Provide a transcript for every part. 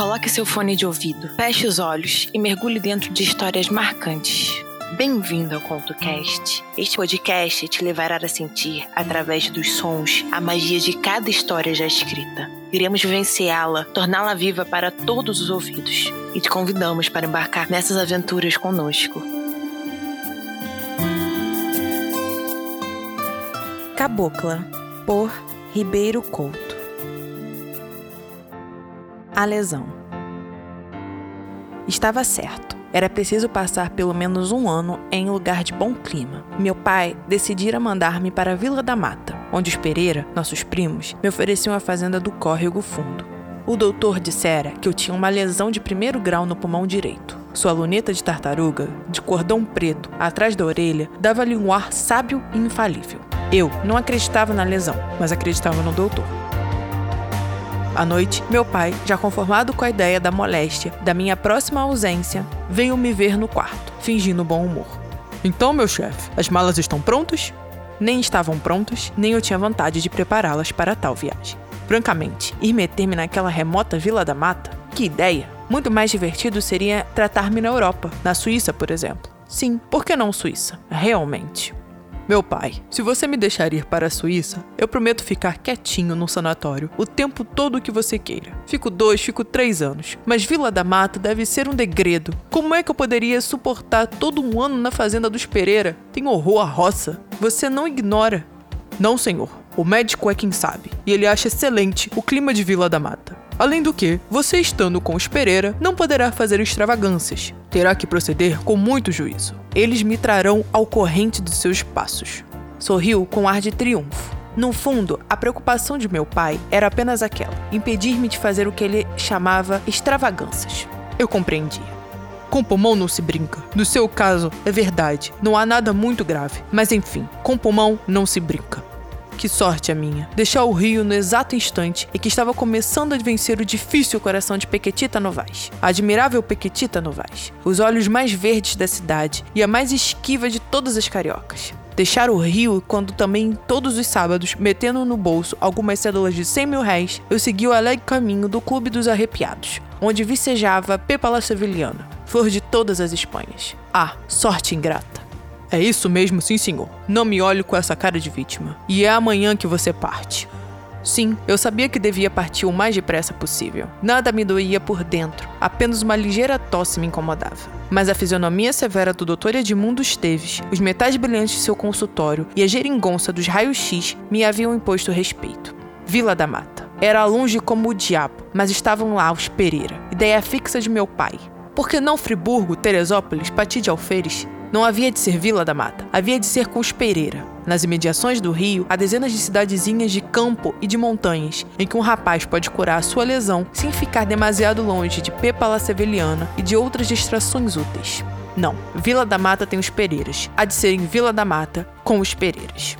coloque seu fone de ouvido, feche os olhos e mergulhe dentro de histórias marcantes. Bem-vindo ao ContoCast. Este podcast te levará a sentir, através dos sons, a magia de cada história já escrita. Iremos vivenciá-la, torná-la viva para todos os ouvidos e te convidamos para embarcar nessas aventuras conosco. Cabocla, por Ribeiro Couto. A lesão. Estava certo. Era preciso passar pelo menos um ano em lugar de bom clima. Meu pai decidira mandar-me para a Vila da Mata, onde os Pereira, nossos primos, me ofereciam a fazenda do Córrego Fundo. O doutor dissera que eu tinha uma lesão de primeiro grau no pulmão direito. Sua luneta de tartaruga, de cordão preto, atrás da orelha, dava-lhe um ar sábio e infalível. Eu não acreditava na lesão, mas acreditava no doutor. À noite, meu pai, já conformado com a ideia da moléstia da minha próxima ausência, veio me ver no quarto, fingindo bom humor. Então, meu chefe, as malas estão prontas? Nem estavam prontas, nem eu tinha vontade de prepará-las para tal viagem. Francamente, ir meter-me naquela remota vila da mata? Que ideia! Muito mais divertido seria tratar-me na Europa, na Suíça, por exemplo. Sim, por que não Suíça? Realmente. Meu pai, se você me deixar ir para a Suíça, eu prometo ficar quietinho no sanatório o tempo todo que você queira. Fico dois, fico três anos. Mas Vila da Mata deve ser um degredo. Como é que eu poderia suportar todo um ano na fazenda dos Pereira? Tenho horror à roça. Você não ignora. Não, senhor. O médico é quem sabe. E ele acha excelente o clima de Vila da Mata. Além do que, você estando com os Pereira não poderá fazer extravagâncias. Terá que proceder com muito juízo. Eles me trarão ao corrente dos seus passos. Sorriu com ar de triunfo. No fundo, a preocupação de meu pai era apenas aquela: impedir-me de fazer o que ele chamava extravagâncias. Eu compreendia. Com pulmão não se brinca. No seu caso, é verdade, não há nada muito grave. Mas enfim, com pulmão não se brinca. Que sorte a minha. Deixar o Rio no exato instante em que estava começando a vencer o difícil coração de Pequetita Novaes. A admirável Pequetita Novaes. Os olhos mais verdes da cidade e a mais esquiva de todas as cariocas. Deixar o Rio quando também todos os sábados, metendo no bolso algumas cédulas de 100 mil réis, eu segui o alegre caminho do Clube dos Arrepiados, onde vicejava Pepa La Seviliana, flor de todas as Espanhas. Ah, sorte ingrata. É isso mesmo, sim, senhor. Não me olhe com essa cara de vítima. E é amanhã que você parte. Sim, eu sabia que devia partir o mais depressa possível. Nada me doía por dentro, apenas uma ligeira tosse me incomodava. Mas a fisionomia severa do Dr. Edmundo Esteves, os metais brilhantes de seu consultório e a geringonça dos raios-x me haviam imposto respeito. Vila da Mata. Era longe como o diabo, mas estavam lá os Pereira, ideia fixa de meu pai. Por que não Friburgo, Teresópolis, Pati de Alferes? Não havia de ser Vila da Mata, havia de ser Pereira. Nas imediações do rio, há dezenas de cidadezinhas de campo e de montanhas, em que um rapaz pode curar a sua lesão sem ficar demasiado longe de Pepa La Seveliana e de outras distrações úteis. Não, Vila da Mata tem os Pereiras. Há de ser em Vila da Mata com os Pereiras.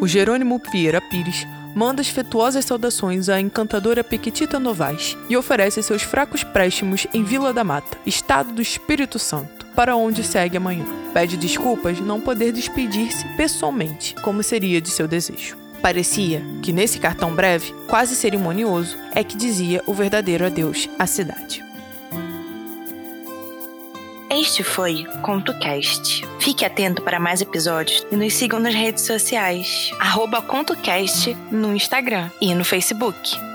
O Jerônimo Vieira Pires manda afetuosas saudações à encantadora Pequitita Novaes e oferece seus fracos préstimos em Vila da Mata, estado do Espírito Santo, para onde segue amanhã. Pede desculpas de não poder despedir-se pessoalmente, como seria de seu desejo. Parecia que nesse cartão breve, quase cerimonioso, é que dizia o verdadeiro adeus à cidade. Este foi ContoCast. Fique atento para mais episódios e nos sigam nas redes sociais. ContoCast no Instagram e no Facebook.